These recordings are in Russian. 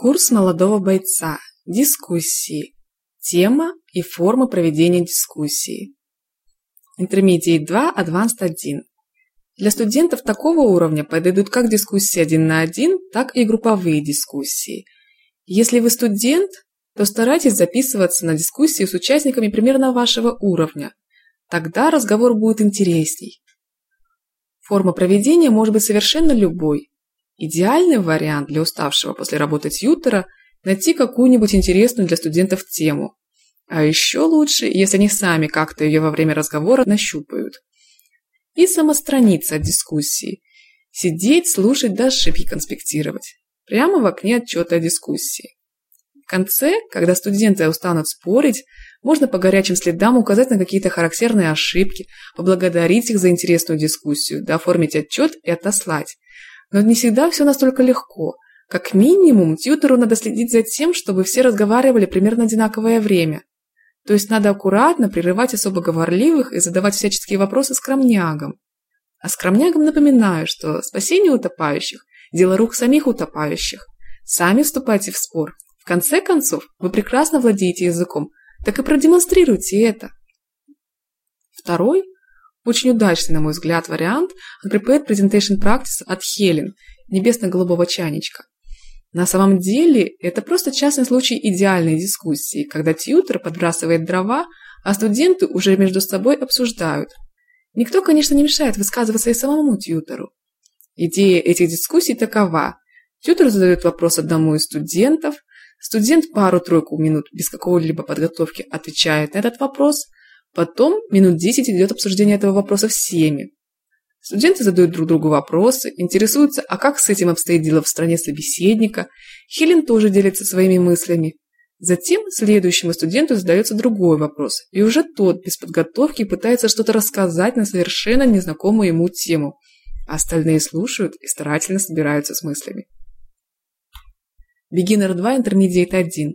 Курс молодого бойца. Дискуссии. Тема и формы проведения дискуссии. Intermediate 2, Advanced 1. Для студентов такого уровня подойдут как дискуссии один на один, так и групповые дискуссии. Если вы студент, то старайтесь записываться на дискуссии с участниками примерно вашего уровня. Тогда разговор будет интересней. Форма проведения может быть совершенно любой. Идеальный вариант для уставшего после работы тьютера – найти какую-нибудь интересную для студентов тему. А еще лучше, если они сами как-то ее во время разговора нащупают. И самостраниться от дискуссии. Сидеть, слушать, да ошибки конспектировать. Прямо в окне отчета о дискуссии. В конце, когда студенты устанут спорить, можно по горячим следам указать на какие-то характерные ошибки, поблагодарить их за интересную дискуссию, да оформить отчет и отослать. Но не всегда все настолько легко. Как минимум, тьютеру надо следить за тем, чтобы все разговаривали примерно одинаковое время. То есть надо аккуратно прерывать особо говорливых и задавать всяческие вопросы скромнягам. А скромнягам напоминаю, что спасение утопающих – дело рук самих утопающих. Сами вступайте в спор. В конце концов, вы прекрасно владеете языком, так и продемонстрируйте это. Второй очень удачный, на мой взгляд, вариант Unprepared Presentation Practice от Хелен, небесно-голубого чайничка. На самом деле, это просто частный случай идеальной дискуссии, когда тьютер подбрасывает дрова, а студенты уже между собой обсуждают. Никто, конечно, не мешает высказываться и самому тьютеру. Идея этих дискуссий такова. Тьютер задает вопрос одному из студентов, студент пару-тройку минут без какой-либо подготовки отвечает на этот вопрос – Потом минут 10 идет обсуждение этого вопроса всеми. Студенты задают друг другу вопросы, интересуются, а как с этим обстоит дело в стране собеседника. Хелен тоже делится своими мыслями. Затем следующему студенту задается другой вопрос, и уже тот без подготовки пытается что-то рассказать на совершенно незнакомую ему тему. А остальные слушают и старательно собираются с мыслями. Beginner 2, Intermediate 1.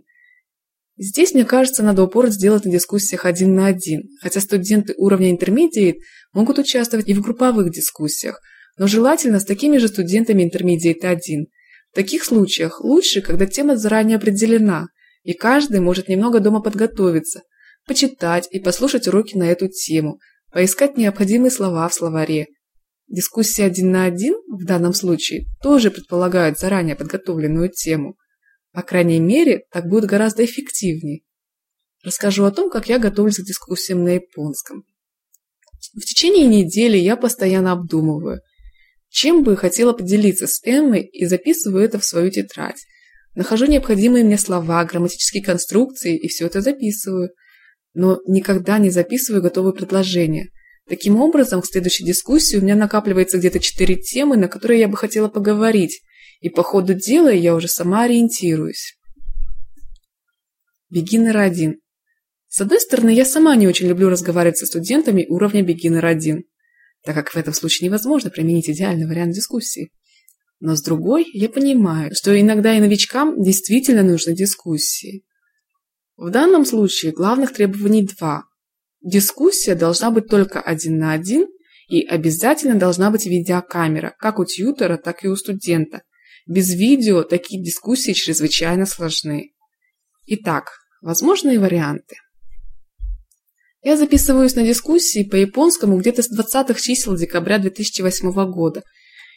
Здесь, мне кажется, надо упор сделать на дискуссиях один на один, хотя студенты уровня Intermediate могут участвовать и в групповых дискуссиях, но желательно с такими же студентами Intermediate 1. В таких случаях лучше, когда тема заранее определена, и каждый может немного дома подготовиться, почитать и послушать уроки на эту тему, поискать необходимые слова в словаре. Дискуссии один на один в данном случае тоже предполагают заранее подготовленную тему – по крайней мере, так будет гораздо эффективнее. Расскажу о том, как я готовлюсь к дискуссиям на японском. В течение недели я постоянно обдумываю, чем бы хотела поделиться с Эммой и записываю это в свою тетрадь. Нахожу необходимые мне слова, грамматические конструкции и все это записываю. Но никогда не записываю готовые предложения. Таким образом, к следующей дискуссии у меня накапливается где-то четыре темы, на которые я бы хотела поговорить, и по ходу дела я уже сама ориентируюсь. Бегинер 1. С одной стороны, я сама не очень люблю разговаривать со студентами уровня Бегинер 1, так как в этом случае невозможно применить идеальный вариант дискуссии. Но с другой, я понимаю, что иногда и новичкам действительно нужны дискуссии. В данном случае главных требований два. Дискуссия должна быть только один на один и обязательно должна быть видеокамера, как у тьютера, так и у студента – без видео такие дискуссии чрезвычайно сложны. Итак, возможные варианты. Я записываюсь на дискуссии по японскому где-то с 20-х чисел декабря 2008 года.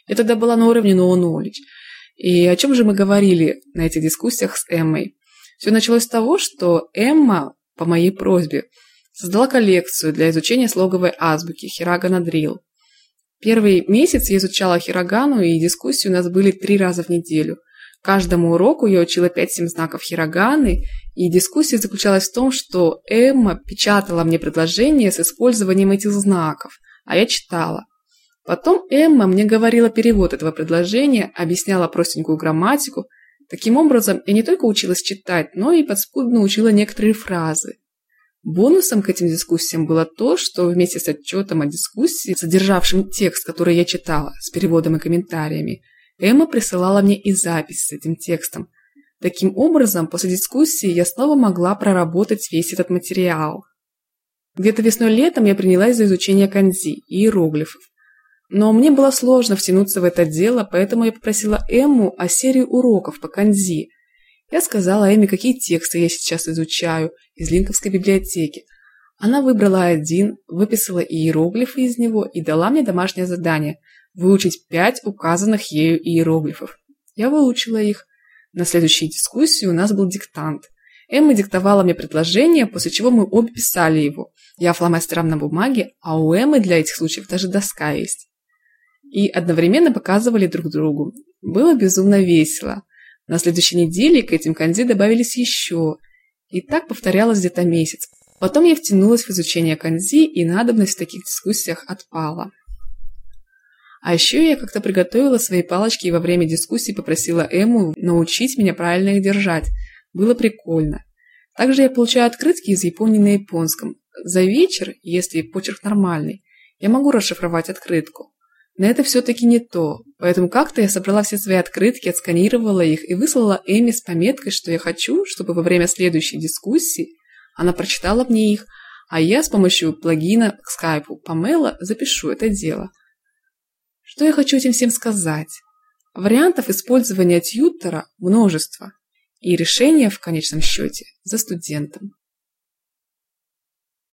Я тогда была на уровне No Knowledge. И о чем же мы говорили на этих дискуссиях с Эммой? Все началось с того, что Эмма, по моей просьбе, создала коллекцию для изучения слоговой азбуки Хирагана Дрил. Первый месяц я изучала хирогану, и дискуссии у нас были три раза в неделю. Каждому уроку я учила 5-7 знаков хироганы, и дискуссия заключалась в том, что Эмма печатала мне предложение с использованием этих знаков, а я читала. Потом Эмма мне говорила перевод этого предложения, объясняла простенькую грамматику. Таким образом, я не только училась читать, но и подспудно учила некоторые фразы. Бонусом к этим дискуссиям было то, что вместе с отчетом о дискуссии, содержавшим текст, который я читала, с переводом и комментариями, Эмма присылала мне и запись с этим текстом. Таким образом, после дискуссии я снова могла проработать весь этот материал. Где-то весной-летом я принялась за изучение канзи и иероглифов. Но мне было сложно втянуться в это дело, поэтому я попросила Эмму о серии уроков по канзи. Я сказала Эми, какие тексты я сейчас изучаю из Линковской библиотеки. Она выбрала один, выписала иероглифы из него и дала мне домашнее задание – выучить пять указанных ею иероглифов. Я выучила их. На следующей дискуссии у нас был диктант. Эмма диктовала мне предложение, после чего мы обе писали его. Я фломастером на бумаге, а у Эммы для этих случаев даже доска есть. И одновременно показывали друг другу. Было безумно весело. На следующей неделе к этим канзи добавились еще. И так повторялось где-то месяц. Потом я втянулась в изучение канзи, и надобность в таких дискуссиях отпала. А еще я как-то приготовила свои палочки и во время дискуссии попросила Эму научить меня правильно их держать. Было прикольно. Также я получаю открытки из Японии на японском. За вечер, если почерк нормальный, я могу расшифровать открытку. Но это все-таки не то, поэтому как-то я собрала все свои открытки, отсканировала их и выслала Эми с пометкой, что я хочу, чтобы во время следующей дискуссии она прочитала мне их, а я с помощью плагина к скайпу Pamela запишу это дело. Что я хочу этим всем сказать? Вариантов использования тьютера множество, и решение в конечном счете за студентом.